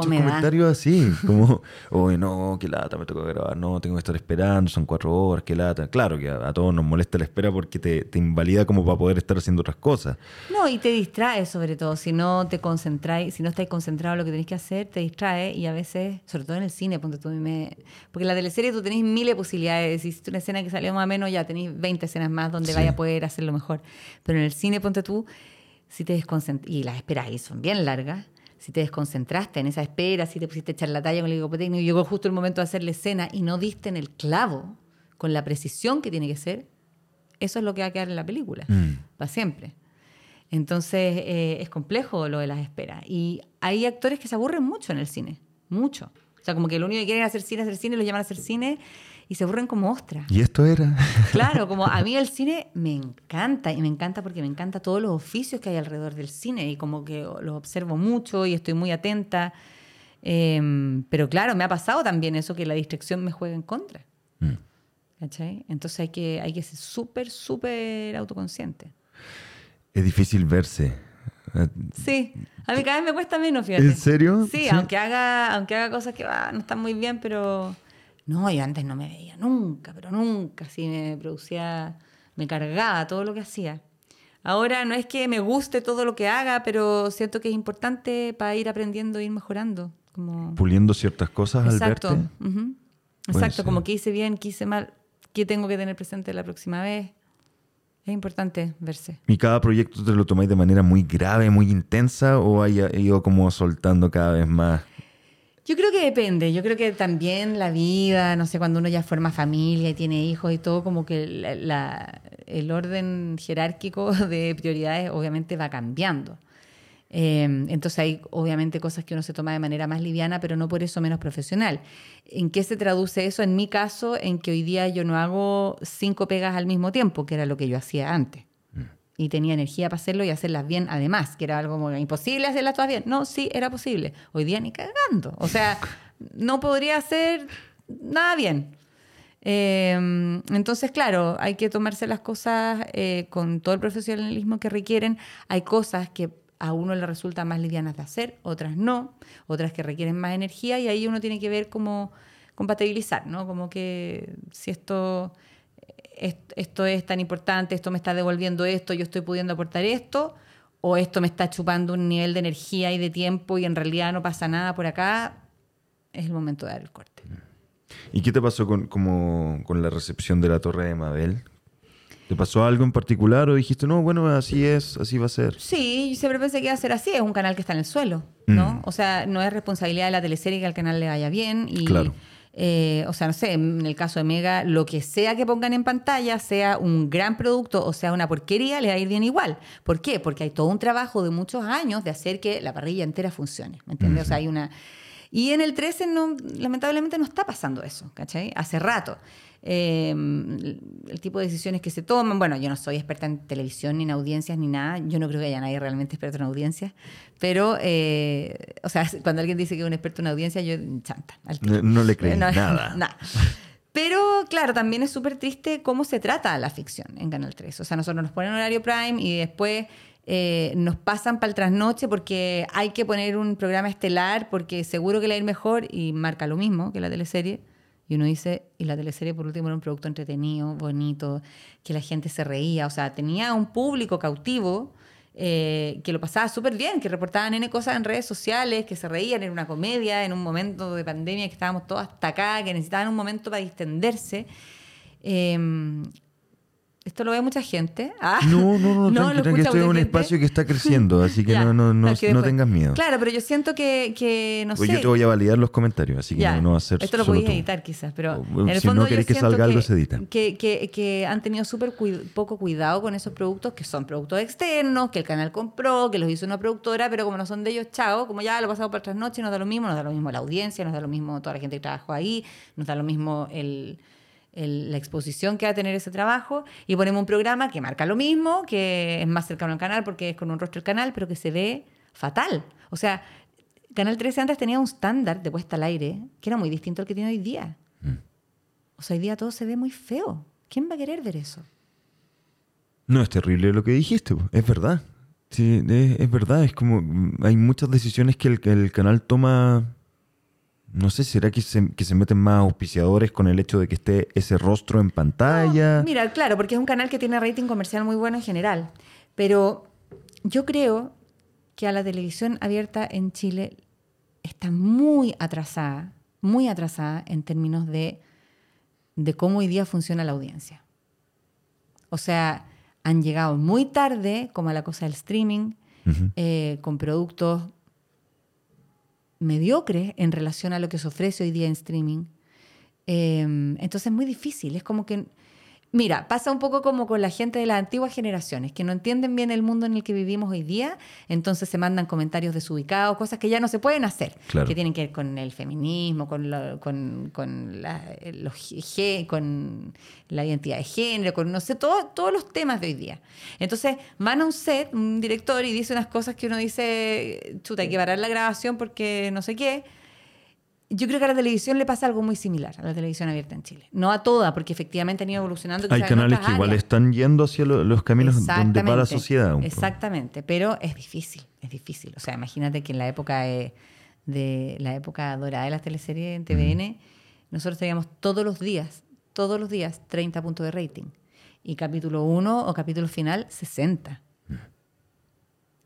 Speaker 1: fome da.
Speaker 2: comentarios así, como, hoy no, qué lata, me toca grabar, no, tengo que estar esperando, son cuatro horas, qué lata. Claro que a, a todos nos molesta la espera porque te, te invalida como para poder estar haciendo otras cosas.
Speaker 1: No, y te distrae sobre todo. Si no te concentráis, si no estáis concentrados en lo que tenéis que hacer, te distrae y a veces, sobre todo en el cine, ponte tú, me... porque en la teleserie tú tenéis miles de posibilidades. Si hiciste una escena que salió más o menos, ya tenéis 20 escenas más donde
Speaker 2: Sí.
Speaker 1: vaya a poder hacerlo mejor. Pero en el cine, ponte tú, si te y las esperas ahí son bien largas, si te desconcentraste en esa espera, si te pusiste a echar la talla con el equipo y llegó justo el momento de hacer la escena y no diste en el clavo con la precisión que tiene que ser, eso es lo que va a quedar en la película,
Speaker 2: Mm.
Speaker 1: para siempre. Entonces eh, es complejo lo de las esperas. Y hay actores que se aburren mucho en el cine, mucho. O sea, como que lo único que quieren es hacer cine, hacer cine, los llaman a hacer cine y se aburren como ostras.
Speaker 2: Y esto era.
Speaker 1: Claro, como a mí el cine me encanta y me encanta porque me encanta todos los oficios que hay alrededor del cine y como que los observo mucho y estoy muy atenta. Em, pero claro, me ha pasado también eso que la distracción me juega en contra.
Speaker 2: Mm.
Speaker 1: ¿Cachai? Entonces hay que, hay que ser súper, súper autoconsciente.
Speaker 2: Es difícil verse.
Speaker 1: Sí, a mí cada vez me cuesta menos, fíjate.
Speaker 2: ¿En serio?
Speaker 1: Sí,
Speaker 2: Sí.
Speaker 1: Aunque, haga, aunque haga cosas que ah, no están muy bien, pero... No, yo antes no me veía nunca, pero nunca. Sí, me producía, me cargaba todo lo que hacía. Ahora no es que me guste todo lo que haga, pero siento que es importante para ir aprendiendo e ir mejorando. Como...
Speaker 2: Puliendo ciertas cosas
Speaker 1: Exacto.
Speaker 2: al verte. Puede
Speaker 1: Exacto,
Speaker 2: ser.
Speaker 1: como que hice bien, que hice mal, qué tengo que tener presente la próxima vez. Es importante verse.
Speaker 2: ¿Y cada proyecto te lo tomáis de manera muy grave, muy intensa o haya ido como soltando cada vez más?
Speaker 1: Yo creo que depende. Yo creo que también la vida, no sé, cuando uno ya forma familia y tiene hijos y todo, como que la- el orden jerárquico de prioridades obviamente va cambiando. Eh, entonces hay obviamente cosas que uno se toma de manera más liviana, pero no por eso menos profesional. ¿En qué se traduce eso? En mi caso, en que hoy día yo no hago cinco pegas al mismo tiempo, que era lo que yo hacía antes. Y tenía energía para hacerlo y hacerlas bien además, que era algo como imposible hacerlas todas bien. No, sí, era posible. Hoy día ni cagando. O sea, no podría hacer nada bien. Eh, entonces, claro, hay que tomarse las cosas eh, con todo el profesionalismo que requieren. Hay cosas que a uno le resultan más livianas de hacer, otras no, otras que requieren más energía y ahí uno tiene que ver cómo compatibilizar, ¿no? Como que si esto, est- esto es tan importante, esto me está devolviendo esto, yo estoy pudiendo aportar esto, o esto me está chupando un nivel de energía y de tiempo y en realidad no pasa nada por acá, es el momento de dar el corte.
Speaker 2: ¿Y qué te pasó con, como, con la recepción de la Torre de Mabel? ¿Te pasó algo en particular o dijiste, no, bueno, así es, así va a ser?
Speaker 1: Sí, yo siempre pensé que iba a ser así. Es un canal que está en el suelo, ¿no?
Speaker 2: Mm.
Speaker 1: O sea, no es responsabilidad de la teleserie que al canal le vaya bien. Y,
Speaker 2: Claro.
Speaker 1: Eh, o sea, no sé, en el caso de Mega, lo que sea que pongan en pantalla, sea un gran producto o sea una porquería, le va a ir bien igual. ¿Por qué? Porque hay todo un trabajo de muchos años de hacer que la parrilla entera funcione. ¿Me entiendes? O sea, hay una. Y en el 13, no, lamentablemente, no está pasando eso, ¿cachai? Hace rato. Eh, el tipo de decisiones que se toman. Bueno, yo no soy experta en televisión ni en audiencias ni nada. Yo no creo que haya nadie realmente experto en audiencias. Pero, eh, o sea, cuando alguien dice que es un experto en audiencia, yo chanta. al.
Speaker 2: No, no le creí
Speaker 1: No,
Speaker 2: nada.
Speaker 1: nada. Pero claro, también es súper triste cómo se trata la ficción en Canal 3. O sea, nosotros nos ponen horario prime y después eh, nos pasan para el trasnoche porque hay que poner un programa estelar porque seguro que le va a ir mejor y marca lo mismo que la teleserie. Y uno dice, y la teleserie por último era un producto entretenido, bonito, que la gente se reía, o sea, tenía un público cautivo eh, que lo pasaba súper bien, que reportaban N cosas en redes sociales, que se reían en una comedia, en un momento de pandemia que estábamos todos hasta acá, que necesitaban un momento para distenderse. Eh, esto lo ve mucha gente. Ah,
Speaker 2: No, no, no,
Speaker 1: lo
Speaker 2: tranqui, tranqui,
Speaker 1: escucha
Speaker 2: esto es un espacio que está creciendo, así que
Speaker 1: Ya,
Speaker 2: no, no, no,
Speaker 1: que
Speaker 2: no tengas miedo.
Speaker 1: Claro, pero yo siento que, que no
Speaker 2: Pues
Speaker 1: sé.
Speaker 2: yo te voy a validar los comentarios, así que
Speaker 1: Ya,
Speaker 2: no, no va a ser
Speaker 1: Esto lo podéis editar quizás, pero
Speaker 2: O,
Speaker 1: en el
Speaker 2: si no
Speaker 1: fondo yo
Speaker 2: queréis que salga algo, se edita.
Speaker 1: Que, que- que han tenido súper cui- poco cuidado con esos productos que son productos externos, que el canal compró, que los hizo una productora, pero como no son de ellos, chao, como ya lo pasamos por otras noches, nos da lo mismo, nos da lo mismo la audiencia, nos da lo mismo toda la gente que trabajó ahí, nos da lo mismo el, el- la exposición que va a tener ese trabajo y ponemos un programa que marca lo mismo, que es más cercano al canal porque es con un rostro el canal, pero que se ve fatal. O sea, Canal 13 antes tenía un estándar de puesta al aire que era muy distinto al que tiene hoy día. O sea, hoy día todo se ve muy feo. ¿Quién va a querer ver eso?
Speaker 2: No, es terrible lo que dijiste, es verdad. Sí, es, es verdad, es como mm, hay muchas decisiones que el, que el canal toma. No sé, ¿será que se, que se meten más auspiciadores con el hecho de que esté ese rostro en pantalla?
Speaker 1: No, mira, claro, porque es un canal que tiene rating comercial muy bueno en general. Pero yo creo que a la televisión abierta en Chile está muy atrasada, muy atrasada en términos de, de cómo hoy día funciona la audiencia. O sea, han llegado muy tarde, como a la cosa del streaming, eh, con productos mediocres en relación a lo que se ofrece hoy día en streaming. Eh, entonces es muy difícil, es como que... Mira, pasa un poco como con la gente de las antiguas generaciones, que no entienden bien el mundo en el que vivimos hoy día, entonces se mandan comentarios desubicados, cosas que ya no se pueden hacer,
Speaker 2: Claro.
Speaker 1: que tienen que ver con el feminismo, con, lo- con, con la, los con la identidad de género, con no sé, todo- todos los temas de hoy día. Entonces van a un set, un director, y dice unas cosas que uno dice, chuta, hay que parar la grabación porque no sé qué. Yo creo que a la televisión le pasa algo muy similar, a la televisión abierta en Chile. No a toda, porque efectivamente han ido evolucionando.
Speaker 2: Hay canales que igual están yendo hacia lo- los caminos donde va la sociedad. un poco.
Speaker 1: Exactamente, pero es difícil, es difícil. O sea, imagínate que en la época de, de la época dorada de las teleseries en TVN, nosotros teníamos todos los días, todos los días 30 puntos de rating. Y capítulo 1 o capítulo final 60.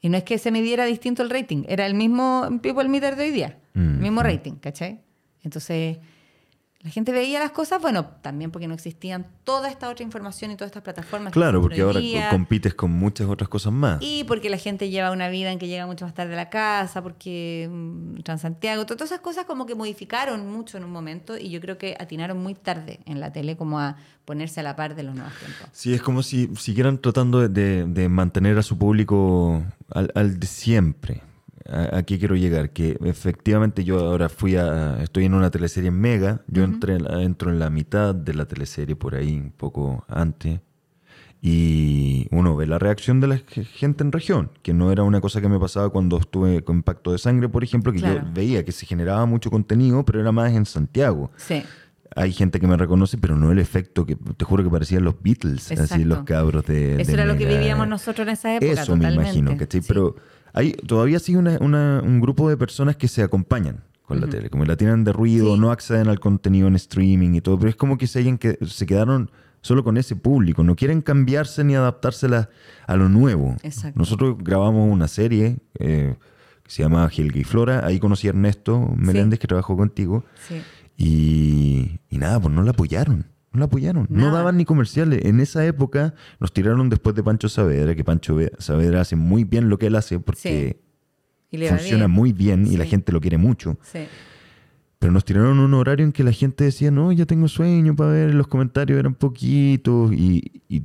Speaker 1: Y no es que se midiera distinto el rating, era el mismo People Meter de hoy día, el
Speaker 2: Mm,
Speaker 1: mismo
Speaker 2: mm.
Speaker 1: rating, ¿cachai? Entonces, la gente veía las cosas, bueno, también porque no existían toda esta otra información y todas estas plataformas.
Speaker 2: Claro, porque ahora compites con muchas otras cosas más.
Speaker 1: Y porque la gente lleva una vida en que llega mucho más tarde a la casa, porque mm, Transantiago, to- todas esas cosas como que modificaron mucho en un momento y yo creo que atinaron muy tarde en la tele como a ponerse a la par de los nuevos tiempos.
Speaker 2: Sí, es como si siguieran tratando de, de- de mantener a su público al, al de siempre. A- Aquí quiero llegar, que efectivamente yo ahora fui a, estoy en una teleserie Mega, yo entré, en la- entro en la mitad de la teleserie por ahí, un poco antes, y uno ve la reacción de la ge- gente en región, que no era una cosa que me pasaba cuando estuve con Pacto de Sangre, por ejemplo, que
Speaker 1: Claro.
Speaker 2: yo veía que se generaba mucho contenido, pero era más en Santiago.
Speaker 1: Sí,
Speaker 2: Hay gente que me reconoce, pero no el efecto que te juro que parecían los Beatles, así
Speaker 1: Exacto.
Speaker 2: los cabros de.
Speaker 1: eso
Speaker 2: de
Speaker 1: era lo que
Speaker 2: Mega.
Speaker 1: vivíamos nosotros en esa época.
Speaker 2: Eso me
Speaker 1: totalmente.
Speaker 2: imagino, ¿cachai?
Speaker 1: Sí.
Speaker 2: Pero hay, todavía sigue una- una- un grupo de personas que se acompañan con la tele, como la tienen de ruido,
Speaker 1: Sí.
Speaker 2: no acceden al contenido en streaming y todo, pero es como que se, hayan que, se quedaron solo con ese público, no quieren cambiarse ni adaptársela a lo nuevo.
Speaker 1: Exacto.
Speaker 2: Nosotros grabamos una serie eh, que se llama Helga y Flora, ahí conocí a Ernesto Meléndez que trabajó contigo.
Speaker 1: Sí.
Speaker 2: Y, y nada, pues no la apoyaron. No la apoyaron. No daban ni comerciales. En esa época nos tiraron después de Pancho Saavedra, que Pancho Ve- Saavedra hace muy bien lo que él hace porque
Speaker 1: Y
Speaker 2: funciona
Speaker 1: bien.
Speaker 2: muy bien y la gente lo quiere mucho.
Speaker 1: Sí.
Speaker 2: Pero nos tiraron un horario en que la gente decía, no, ya tengo sueño para ver, los comentarios eran poquitos. Y, y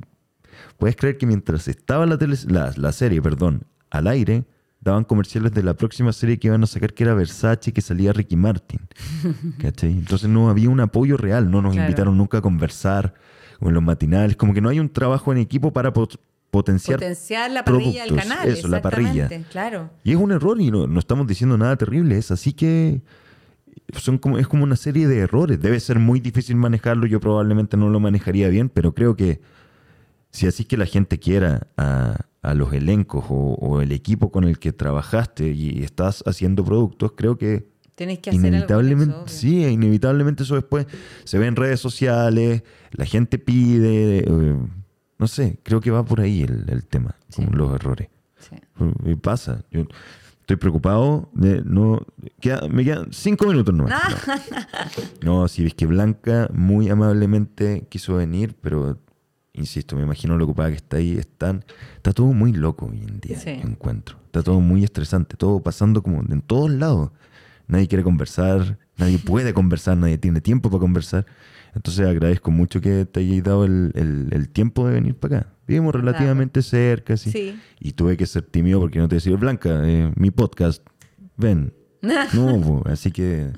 Speaker 2: puedes creer que mientras estaba la, tele- la, la serie perdón, al aire, daban comerciales de la próxima serie que iban a sacar, que era Versace, que salía Ricky Martin. ¿Cachai? Entonces no había un apoyo real, no nos
Speaker 1: Claro.
Speaker 2: invitaron nunca a conversar o en los matinales. Como que no hay un trabajo en equipo para pot- potenciar.
Speaker 1: Potenciar la parrilla del canal.
Speaker 2: eso, la parrilla.
Speaker 1: Claro.
Speaker 2: Y es un error y no, no estamos diciendo nada terrible, es así que son como, es como una serie de errores. Debe ser muy difícil manejarlo, yo probablemente no lo manejaría bien, pero creo que si así que la gente quiera a, a los elencos o, o el equipo con el que trabajaste y estás haciendo productos, creo que
Speaker 1: Tienes que hacer algo
Speaker 2: inevitablemente,
Speaker 1: eso,
Speaker 2: sí, inevitablemente eso después se ve en redes sociales, la gente pide, eh, no sé, creo que va por ahí el, el tema,
Speaker 1: Sí.
Speaker 2: como los errores.
Speaker 1: Sí.
Speaker 2: Y pasa. Yo estoy preocupado de no. queda- me quedan cinco minutos nomás. No, no si es que Blanca muy amablemente quiso venir, pero insisto, me imagino lo ocupada que está ahí. Están, está todo muy loco hoy en día,
Speaker 1: Sí.
Speaker 2: encuentro. Está todo muy estresante, todo pasando como en todos lados. Nadie quiere conversar, nadie puede conversar, nadie tiene tiempo para conversar. Entonces agradezco mucho que te hayas dado el, el- el tiempo de venir para acá. Vivimos
Speaker 1: Claro.
Speaker 2: relativamente cerca, sí.
Speaker 1: Sí.
Speaker 2: Y tuve que ser tímido porque no te decía, Blanca, eh, mi podcast, ven. No, así que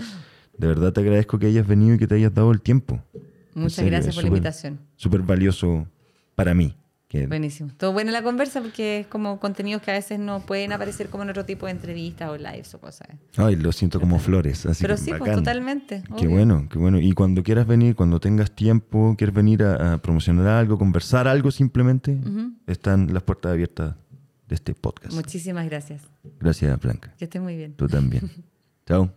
Speaker 2: de verdad te agradezco que hayas venido y que te hayas dado el tiempo.
Speaker 1: Muchas
Speaker 2: serio,
Speaker 1: gracias por la invitación.
Speaker 2: Súper valioso para mí. Que-
Speaker 1: Buenísimo. Todo buena la conversa porque es como contenidos que a veces no pueden aparecer como en otro tipo de entrevistas o lives o cosas.
Speaker 2: Ay, lo siento como flores. Así
Speaker 1: Pero
Speaker 2: que
Speaker 1: sí, pues totalmente.
Speaker 2: Qué
Speaker 1: obvio.
Speaker 2: bueno, qué bueno. Y cuando quieras venir, cuando tengas tiempo, quieres venir a, a promocionar algo, conversar algo simplemente, están las puertas abiertas de este podcast.
Speaker 1: Muchísimas gracias.
Speaker 2: Gracias, Blanca.
Speaker 1: Que estés muy bien.
Speaker 2: Tú también. Chao.